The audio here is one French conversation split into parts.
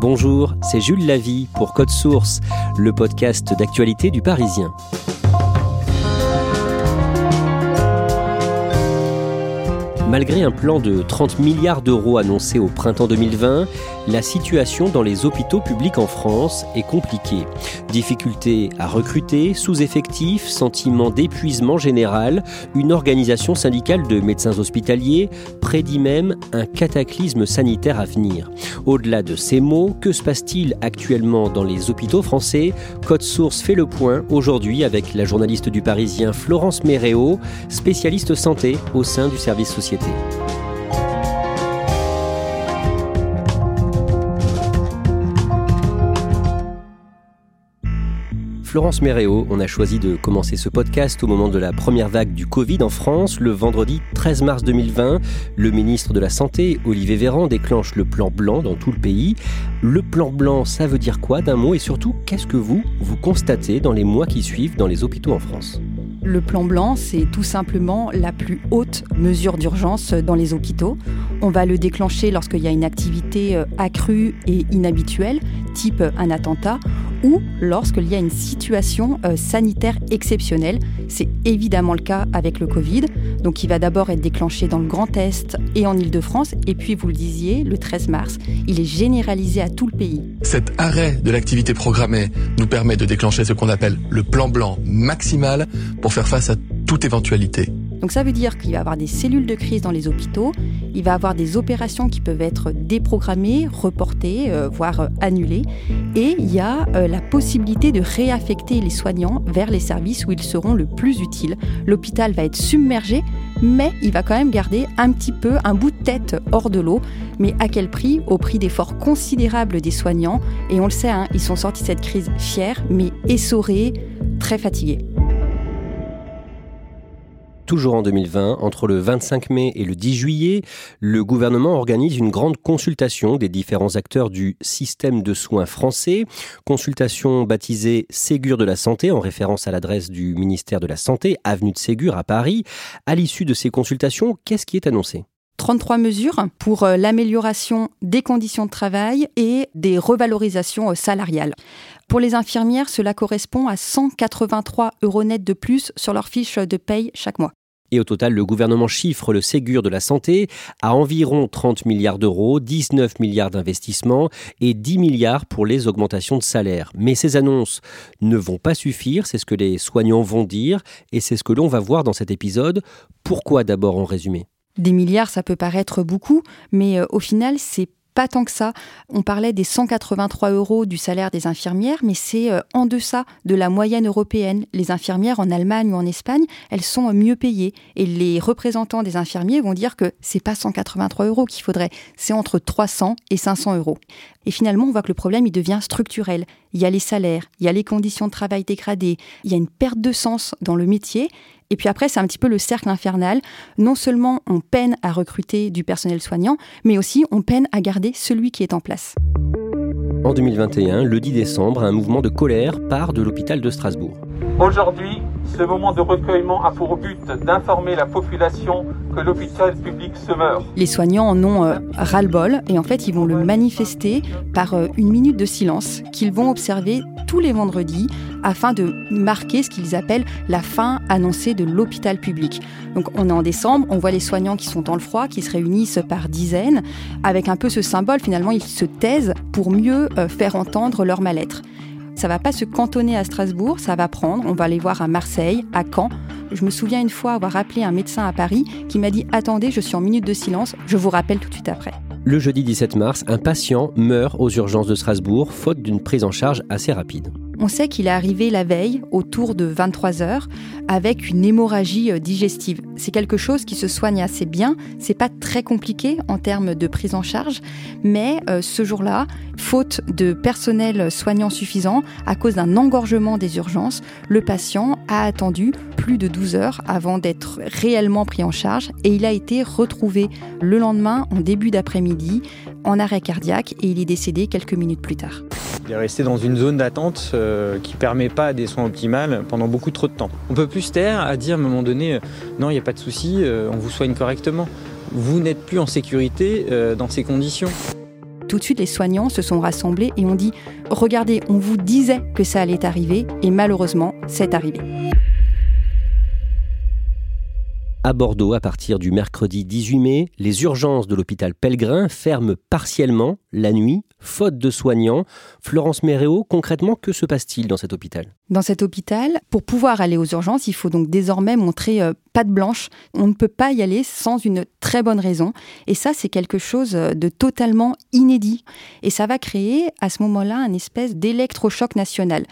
Bonjour, c'est Jules Lavie pour Code Source, le podcast d'actualité du Parisien. Malgré un plan de 30 milliards d'euros annoncé au printemps 2020, la situation dans les hôpitaux publics en France est compliquée. Difficultés à recruter, sous-effectifs, sentiment d'épuisement général, une organisation syndicale de médecins hospitaliers prédit même un cataclysme sanitaire à venir. Au-delà de ces mots, que se passe-t-il actuellement dans les hôpitaux français? Code Source fait le point aujourd'hui avec la journaliste du Parisien Florence Méréo, spécialiste santé au sein du service société. Florence Méréo, on a choisi de commencer ce podcast au moment de la première vague du Covid en France. Le vendredi 13 mars 2020, le ministre de la Santé, Olivier Véran, déclenche le plan blanc dans tout le pays. Le plan blanc, ça veut dire quoi d'un mot? Et surtout, qu'est-ce que vous, vous constatez dans les mois qui suivent dans les hôpitaux en France? Le plan blanc, c'est tout simplement la plus haute mesure d'urgence dans les hôpitaux. On va le déclencher lorsqu'il y a une activité euh, accrue et inhabituelle, type un attentat, ou lorsqu'il y a une situation euh, sanitaire exceptionnelle. C'est évidemment le cas avec le Covid. Donc il va d'abord être déclenché dans le Grand Est et en Ile-de-France. Et puis, vous le disiez, le 13 mars, il est généralisé à tout le pays. Cet arrêt de l'activité programmée nous permet de déclencher ce qu'on appelle le plan blanc maximal pour faire face à toute éventualité. Donc ça veut dire qu'il va y avoir des cellules de crise dans les hôpitaux, il va y avoir des opérations qui peuvent être déprogrammées, reportées, euh, voire euh, annulées, et il y a euh, la possibilité de réaffecter les soignants vers les services où ils seront le plus utiles. L'hôpital va être submergé, mais il va quand même garder un petit peu un bout de tête hors de l'eau. Mais à quel prix? Au prix d'efforts considérables des soignants, et on le sait, hein, ils sont sortis de cette crise fiers, mais essorés, très fatigués. Toujours en 2020, entre le 25 mai et le 10 juillet, le gouvernement organise une grande consultation des différents acteurs du système de soins français. Consultation baptisée Ségur de la Santé, en référence à l'adresse du ministère de la Santé, avenue de Ségur à Paris. À l'issue de ces consultations, qu'est-ce qui est annoncé? 33 mesures pour euh, l'amélioration des conditions de travail et des revalorisations euh, salariales. Pour les infirmières, cela correspond à 183 euros net de plus sur leur fiche de paye chaque mois. Et au total, le gouvernement chiffre le Ségur de la santé à environ 30 milliards d'euros, 19 milliards d'investissements et 10 milliards pour les augmentations de salaire. Mais ces annonces ne vont pas suffire, c'est ce que les soignants vont dire et c'est ce que l'on va voir dans cet épisode. Pourquoi d'abord en résumé des milliards, ça peut paraître beaucoup, mais euh, au final, c'est pas tant que ça. On parlait des 183 euros du salaire des infirmières, mais c'est euh, en deçà de la moyenne européenne. Les infirmières en Allemagne ou en Espagne, elles sont mieux payées. Et les représentants des infirmiers vont dire que c'est pas 183 euros qu'il faudrait, c'est entre 300 et 500 euros. Et finalement, on voit que le problème, il devient structurel. Il y a les salaires, il y a les conditions de travail dégradées, il y a une perte de sens dans le métier. Et puis après, c'est un petit peu le cercle infernal. Non seulement on peine à recruter du personnel soignant, mais aussi on peine à garder celui qui est en place. En 2021, le 10 décembre, un mouvement de colère part de l'hôpital de Strasbourg. Aujourd'hui, ce moment de recueillement a pour but d'informer la population l'hôpital public se meurt. Les soignants en ont euh, ras-le-bol et en fait ils vont le manifester par euh, une minute de silence qu'ils vont observer tous les vendredis afin de marquer ce qu'ils appellent la fin annoncée de l'hôpital public. Donc on est en décembre, on voit les soignants qui sont dans le froid, qui se réunissent par dizaines, avec un peu ce symbole, finalement ils se taisent pour mieux euh, faire entendre leur mal-être. Ça va pas se cantonner à Strasbourg, ça va prendre. On va aller voir à Marseille, à Caen. Je me souviens une fois avoir appelé un médecin à Paris qui m'a dit Attendez, je suis en minute de silence, je vous rappelle tout de suite après. Le jeudi 17 mars, un patient meurt aux urgences de Strasbourg faute d'une prise en charge assez rapide. On sait qu'il est arrivé la veille, autour de 23 heures, avec une hémorragie euh, digestive. C'est quelque chose qui se soigne assez bien. C'est pas très compliqué en termes de prise en charge, mais euh, ce jour-là, faute de personnel soignant suffisant, à cause d'un engorgement des urgences, le patient a attendu plus de 12 heures avant d'être réellement pris en charge et il a été retrouvé le lendemain en début d'après-midi en arrêt cardiaque et il est décédé quelques minutes plus tard. Il est resté dans une zone d'attente euh, qui ne permet pas des soins optimales pendant beaucoup trop de temps. On peut plus se taire à dire à un moment donné, euh, non, il n'y a pas de souci, euh, on vous soigne correctement. Vous n'êtes plus en sécurité dans ces conditions. Tout de suite, les soignants se sont rassemblés et ont dit, regardez, on vous disait que ça allait arriver et malheureusement, c'est arrivé à Bordeaux, à partir du mercredi 18 mai, les urgences de l'hôpital Pellegrin ferment partiellement la nuit, faute de soignants. Florence Méréo, concrètement, que se passe-t-il dans cet hôpital? Dans cet hôpital, pour pouvoir aller aux urgences, il faut donc désormais montrer euh, patte blanche. On ne peut pas y aller sans une très bonne raison. Et ça, c'est quelque chose euh, de totalement inédit. Et ça va créer à ce moment-là un espèce d'électrochoc national.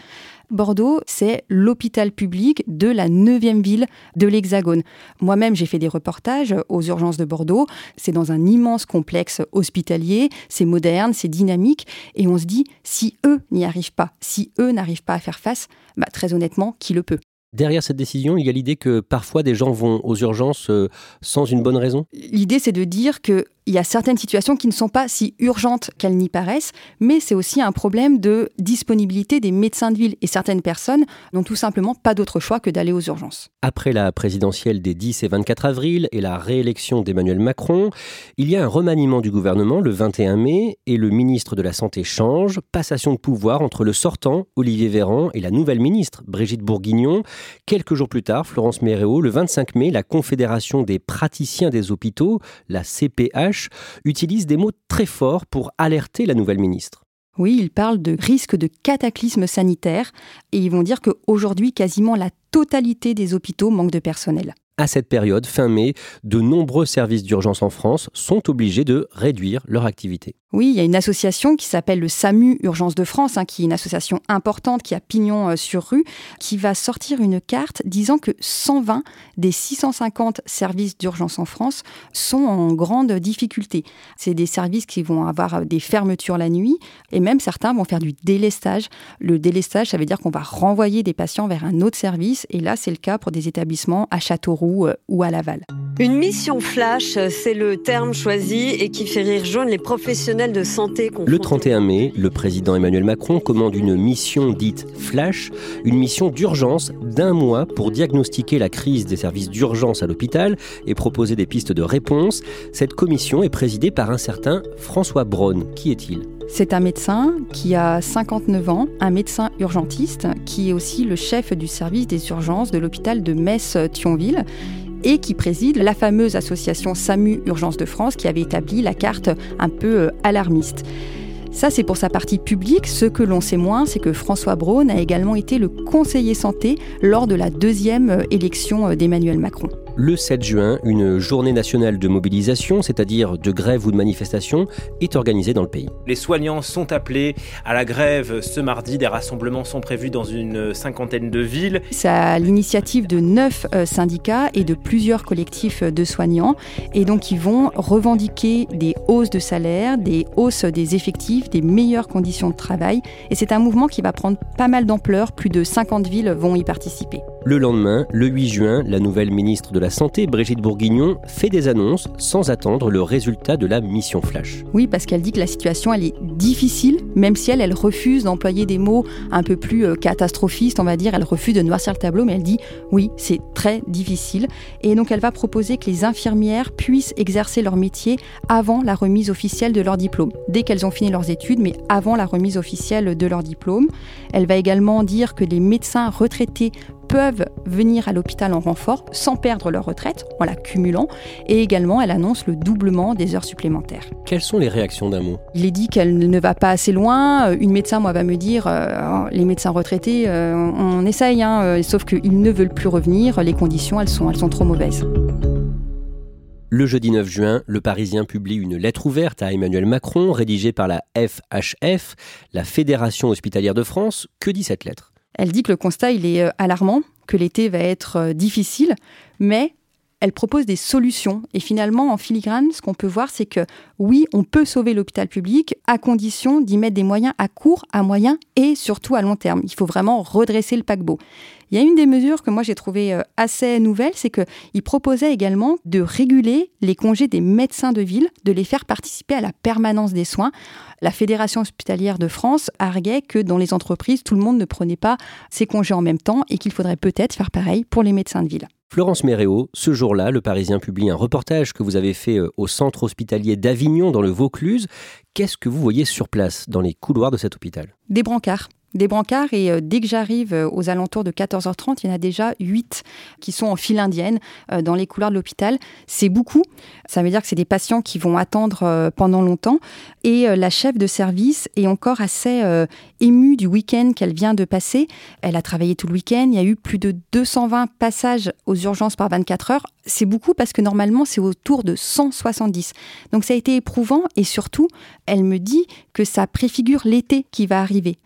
Bordeaux, c'est l'hôpital public de la neuvième ville de l'Hexagone. Moi-même, j'ai fait des reportages aux urgences de Bordeaux. C'est dans un immense complexe hospitalier, c'est moderne, c'est dynamique, et on se dit, si eux n'y arrivent pas, si eux n'arrivent pas à faire face, bah, très honnêtement, qui le peut? Derrière cette décision, il y a l'idée que parfois des gens vont aux urgences euh, sans une bonne raison? L'idée, c'est de dire qu'il y a certaines situations qui ne sont pas si urgentes qu'elles n'y paraissent, mais c'est aussi un problème de disponibilité des médecins de ville. Et certaines personnes n'ont tout simplement pas d'autre choix que d'aller aux urgences. Après la présidentielle des 10 et 24 avril et la réélection d'Emmanuel Macron, il y a un remaniement du gouvernement le 21 mai et le ministre de la Santé change. Passation de pouvoir entre le sortant, Olivier Véran, et la nouvelle ministre, Brigitte Bourguignon. Quelques jours plus tard, Florence Méréo, le 25 mai, la Confédération des praticiens des hôpitaux, la CPH, utilise des mots très forts pour alerter la nouvelle ministre. Oui, ils parlent de risque de cataclysme sanitaire et ils vont dire qu'aujourd'hui, quasiment la totalité des hôpitaux manquent de personnel à cette période, fin mai, de nombreux services d'urgence en France sont obligés de réduire leur activité. Oui, il y a une association qui s'appelle le SAMU Urgence de France, hein, qui est une association importante qui a pignon euh, sur rue, qui va sortir une carte disant que 120 des 650 services d'urgence en France sont en grande difficulté. C'est des services qui vont avoir euh, des fermetures la nuit et même certains vont faire du délestage. Le délestage, ça veut dire qu'on va renvoyer des patients vers un autre service et là, c'est le cas pour des établissements à Châteauroux euh, ou à Laval. Une mission flash, c'est le terme choisi et qui fait rire jaune les professionnels de santé. Le 31 mai, le président Emmanuel Macron commande une mission dite flash, une mission d'urgence d'un mois pour diagnostiquer la crise des services d'urgence à l'hôpital et proposer des pistes de réponse. Cette commission est présidée par un certain François Braun. Qui est-il? C'est un médecin qui a 59 ans, un médecin urgentiste qui est aussi le chef du service des urgences de l'hôpital de Metz-Thionville et qui préside la fameuse association SAMU Urgence de France qui avait établi la carte un peu euh, alarmiste. Ça, c'est pour sa partie publique. Ce que l'on sait moins, c'est que François Braun a également été le conseiller santé lors de la deuxième euh, élection euh, d'Emmanuel Macron le 7 juin, une journée nationale de mobilisation, c'est-à-dire de grève ou de manifestation, est organisée dans le pays. Les soignants sont appelés à la grève ce mardi. Des rassemblements sont prévus dans une cinquantaine de villes. C'est à l'initiative de neuf euh, syndicats et de plusieurs collectifs de soignants. Et donc, ils vont revendiquer des hausses de salaire, des hausses des effectifs, des meilleures conditions de travail. Et c'est un mouvement qui va prendre pas mal d'ampleur. Plus de 50 villes vont y participer. Le lendemain, le 8 juin, la nouvelle ministre de la Santé, Brigitte Bourguignon, fait des annonces sans attendre le résultat de la mission Flash. Oui, parce qu'elle dit que la situation, elle est difficile, même si elle, elle refuse d'employer des mots un peu plus euh, catastrophistes, on va dire. Elle refuse de noircir le tableau, mais elle dit oui, c'est très difficile. Et donc, elle va proposer que les infirmières puissent exercer leur métier avant la remise officielle de leur diplôme, dès qu'elles ont fini leurs études, mais avant la remise officielle de leur diplôme. Elle va également dire que les médecins retraités peuvent venir à l'hôpital en renfort sans perdre leur retraite en la cumulant et également elle annonce le doublement des heures supplémentaires. Quelles sont les réactions d'un mot Il est dit qu'elle ne va pas assez loin. Une médecin, moi, va me dire euh, les médecins retraités, euh, on essaye, hein, euh, sauf qu'ils ne veulent plus revenir. Les conditions, elles sont, elles sont trop mauvaises. Le jeudi 9 juin, le Parisien publie une lettre ouverte à Emmanuel Macron, rédigée par la FHF, la Fédération hospitalière de France. Que dit cette lettre? Elle dit que le constat il est alarmant, que l'été va être difficile, mais elle propose des solutions. Et finalement, en filigrane, ce qu'on peut voir, c'est que oui, on peut sauver l'hôpital public à condition d'y mettre des moyens à court, à moyen et surtout à long terme. Il faut vraiment redresser le paquebot. Il y a une des mesures que moi j'ai trouvées euh, assez nouvelle, c'est qu'il proposait également de réguler les congés des médecins de ville, de les faire participer à la permanence des soins. La Fédération hospitalière de France arguait que dans les entreprises, tout le monde ne prenait pas ses congés en même temps et qu'il faudrait peut-être faire pareil pour les médecins de ville. Florence Méréo, ce jour-là, le Parisien publie un reportage que vous avez fait euh, au centre hospitalier d'Avignon dans le Vaucluse. Qu'est-ce que vous voyez sur place dans les couloirs de cet hôpital? Des brancards des brancards et euh, dès que j'arrive euh, aux alentours de 14h30, il y en a déjà 8 qui sont en file indienne euh, dans les couloirs de l'hôpital. C'est beaucoup. Ça veut dire que c'est des patients qui vont attendre pendant longtemps. Et la chef de service est encore assez émue du week-end qu'elle vient de passer. Elle a travaillé tout le week-end. Il y a eu plus de 220 passages aux urgences par 24 heures. C'est beaucoup parce que normalement, c'est autour de 170. Donc ça a été éprouvant et surtout, elle me dit que ça préfigure l'été qui va arriver.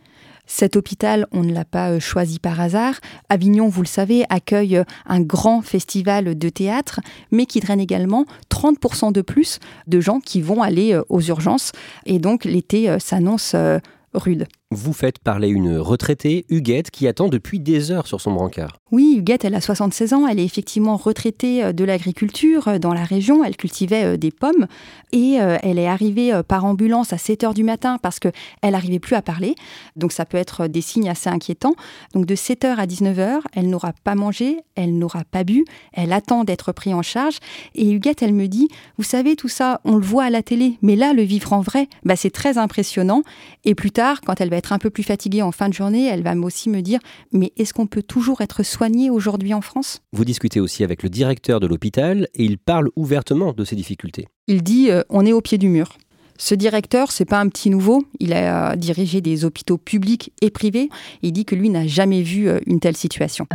Cet hôpital, on ne l'a pas euh, choisi par hasard. Avignon, vous le savez, accueille euh, un grand festival de théâtre, mais qui draine également 30% de plus de gens qui vont aller euh, aux urgences. Et donc l'été s'annonce rude. Vous faites parler une retraitée, Huguette, qui attend depuis des heures sur son brancard. Oui, Huguette, elle a 76 ans. Elle est effectivement retraitée euh, de l'agriculture euh, dans la région. Elle cultivait euh, des pommes et elle est arrivée par ambulance à 7 heures du matin parce qu'elle n'arrivait plus à parler. Donc ça peut être des signes assez inquiétants. Donc de 7 heures à 19 heures, elle n'aura pas mangé, elle n'aura pas bu, elle attend d'être prise en charge. Et Huguette, elle me dit, vous savez, tout ça, on le voit à la télé, mais là, le vivre en vrai, bah, c'est très impressionnant. Et plus tard, quand elle va être un peu plus fatiguée en fin de journée, elle va aussi me dire Mais est-ce qu'on peut toujours être soigné aujourd'hui en France? Vous discutez aussi avec le directeur de l'hôpital et il parle ouvertement de ses difficultés. Il dit euh, On est au pied du mur. Ce directeur, c'est pas un petit nouveau. Il a dirigé des hôpitaux publics et privés. Il dit que lui n'a jamais vu euh, une telle situation.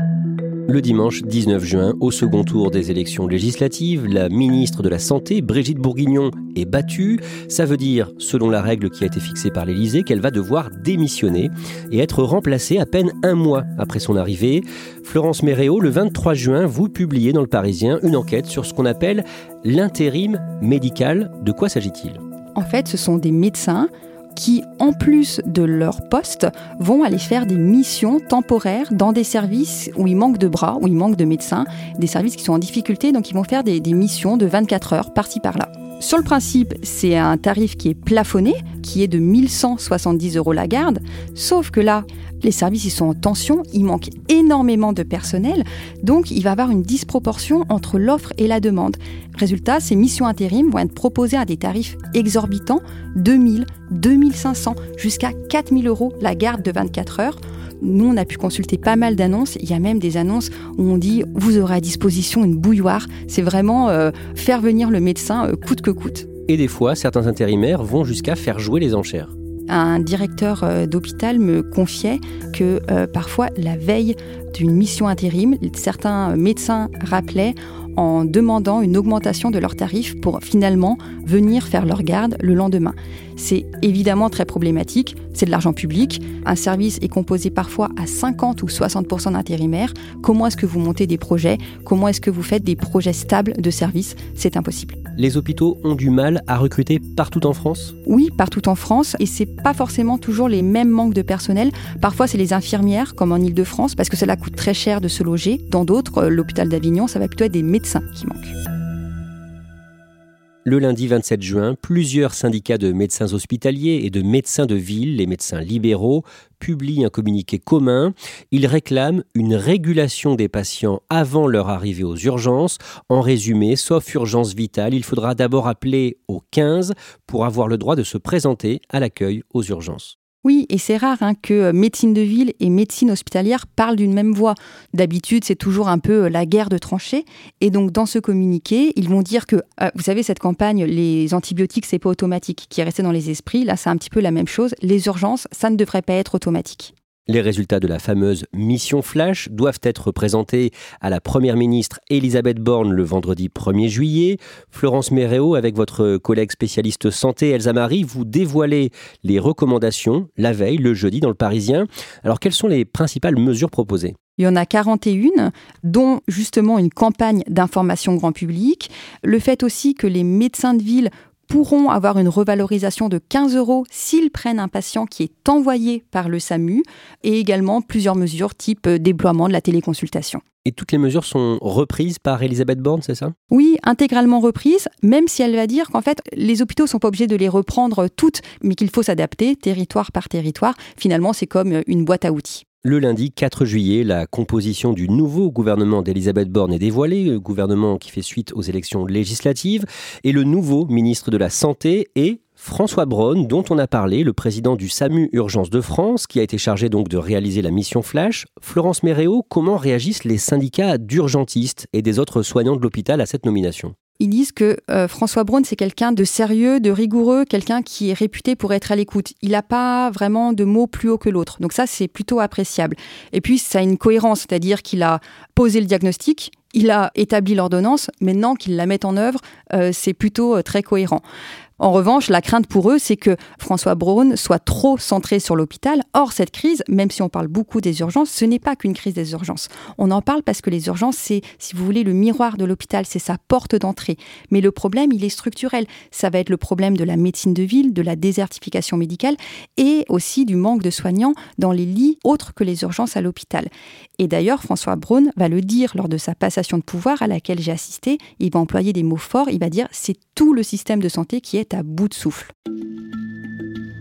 Le dimanche 19 juin, au second tour des élections législatives, la ministre de la Santé, Brigitte Bourguignon, est battue. Ça veut dire, selon la règle qui a été fixée par l'Élysée, qu'elle va devoir démissionner et être remplacée à peine un mois après son arrivée. Florence Méréo, le 23 juin, vous publiez dans le Parisien une enquête sur ce qu'on appelle l'intérim médical. De quoi s'agit-il? En fait, ce sont des médecins qui, en plus de leur poste, vont aller faire des missions temporaires dans des services où il manque de bras, où il manque de médecins, des services qui sont en difficulté, donc ils vont faire des, des missions de 24 heures par-ci par-là. Sur le principe, c'est un tarif qui est plafonné, qui est de 1170 euros la garde, sauf que là, les services sont en tension, il manque énormément de personnel, donc il va y avoir une disproportion entre l'offre et la demande. Résultat, ces missions intérim vont être proposées à des tarifs exorbitants, 2000, 2500, jusqu'à 4000 euros la garde de 24 heures. Nous, on a pu consulter pas mal d'annonces. Il y a même des annonces où on dit vous aurez à disposition une bouilloire. C'est vraiment euh, faire venir le médecin euh, coûte que coûte. Et des fois, certains intérimaires vont jusqu'à faire jouer les enchères. Un directeur euh, d'hôpital me confiait que euh, parfois, la veille d'une mission intérim, certains médecins rappelaient en demandant une augmentation de leurs tarifs pour finalement venir faire leur garde le lendemain. C'est évidemment très problématique, c'est de l'argent public, un service est composé parfois à 50 ou 60% d'intérimaires. Comment est-ce que vous montez des projets? Comment est-ce que vous faites des projets stables de service? C'est impossible. Les hôpitaux ont du mal à recruter partout en France? Oui, partout en France, et c'est pas forcément toujours les mêmes manques de personnel. Parfois, c'est les infirmières, comme en Ile-de-France, parce que c'est la très cher de se loger. Dans d'autres, euh, l'hôpital d'Avignon, ça va plutôt être des médecins qui manquent. Le lundi 27 juin, plusieurs syndicats de médecins hospitaliers et de médecins de ville, les médecins libéraux, publient un communiqué commun. Ils réclament une régulation des patients avant leur arrivée aux urgences. En résumé, sauf urgence vitale, il faudra d'abord appeler au 15 pour avoir le droit de se présenter à l'accueil aux urgences. Oui, et c'est rare hein, que euh, médecine de ville et médecine hospitalière parlent d'une même voix. D'habitude, c'est toujours un peu euh, la guerre de tranchées. Et donc, dans ce communiqué, ils vont dire que, euh, vous savez, cette campagne, les antibiotiques, c'est pas automatique, qui est resté dans les esprits. Là, c'est un petit peu la même chose. Les urgences, ça ne devrait pas être automatique. Les résultats de la fameuse mission Flash doivent être présentés à la Première ministre Elisabeth Borne le vendredi 1er juillet. Florence Méréo, avec votre collègue spécialiste santé Elsa Marie, vous dévoilez les recommandations la veille, le jeudi, dans le Parisien. Alors, quelles sont les principales mesures proposées? Il y en a 41, dont justement une campagne d'information grand public. Le fait aussi que les médecins de ville pourront avoir une revalorisation de 15 euros s'ils prennent un patient qui est envoyé par le SAMU et également plusieurs mesures type euh, déploiement de la téléconsultation. Et toutes les mesures sont reprises par Elisabeth Borne, c'est ça? Oui, intégralement reprises, même si elle va dire qu'en fait, les hôpitaux ne sont pas obligés de les reprendre toutes, mais qu'il faut s'adapter territoire par territoire. Finalement, c'est comme une boîte à outils. Le lundi 4 juillet, la composition du nouveau gouvernement d'Elisabeth Borne est dévoilée, gouvernement qui fait suite aux élections législatives, et le nouveau ministre de la Santé est François Braun, dont on a parlé, le président du SAMU Urgence de France, qui a été chargé donc de réaliser la mission Flash. Florence Méréo, comment réagissent les syndicats d'urgentistes et des autres soignants de l'hôpital à cette nomination? Ils disent que euh, François Braun, c'est quelqu'un de sérieux, de rigoureux, quelqu'un qui est réputé pour être à l'écoute. Il n'a pas vraiment de mots plus haut que l'autre. Donc ça, c'est plutôt appréciable. Et puis, ça a une cohérence, c'est-à-dire qu'il a posé le diagnostic, il a établi l'ordonnance, maintenant qu'il la met en œuvre, euh, c'est plutôt euh, très cohérent. En revanche, la crainte pour eux, c'est que François Braun soit trop centré sur l'hôpital. Or, cette crise, même si on parle beaucoup des urgences, ce n'est pas qu'une crise des urgences. On en parle parce que les urgences, c'est, si vous voulez, le miroir de l'hôpital, c'est sa porte d'entrée. Mais le problème, il est structurel. Ça va être le problème de la médecine de ville, de la désertification médicale et aussi du manque de soignants dans les lits autres que les urgences à l'hôpital. Et d'ailleurs, François Braun va le dire lors de sa passation de pouvoir à laquelle j'ai assisté. Il va employer des mots forts. Il va dire c'est tout le système de santé qui est à bout de souffle.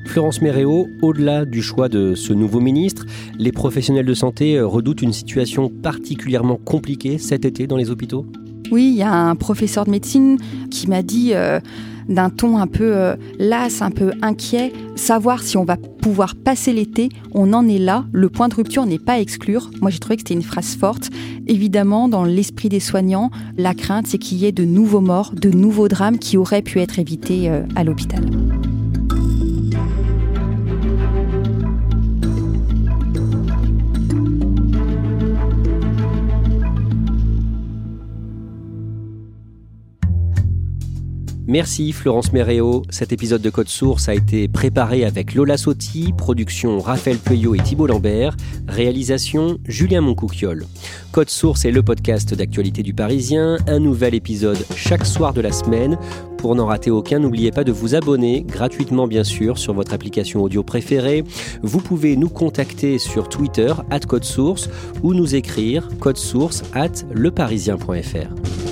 Florence Méréo, au-delà du choix de ce nouveau ministre, les professionnels de santé redoutent une situation particulièrement compliquée cet été dans les hôpitaux? Oui, il y a un professeur de médecine qui m'a dit... Euh, d'un ton un peu euh, las, un peu inquiet, savoir si on va pouvoir passer l'été, on en est là, le point de rupture n'est pas à exclure. Moi j'ai trouvé que c'était une phrase forte. Évidemment, dans l'esprit des soignants, la crainte c'est qu'il y ait de nouveaux morts, de nouveaux drames qui auraient pu être évités euh, à l'hôpital. Merci Florence Méréo. Cet épisode de Code Source a été préparé avec Lola Sotti, production Raphaël Peuillot et Thibault Lambert, réalisation Julien Moncouquiole. Code Source est le podcast d'actualité du Parisien, un nouvel épisode chaque soir de la semaine. Pour n'en rater aucun, n'oubliez pas de vous abonner gratuitement bien sûr sur votre application audio préférée. Vous pouvez nous contacter sur Twitter at Code Source ou nous écrire code source at leparisien.fr.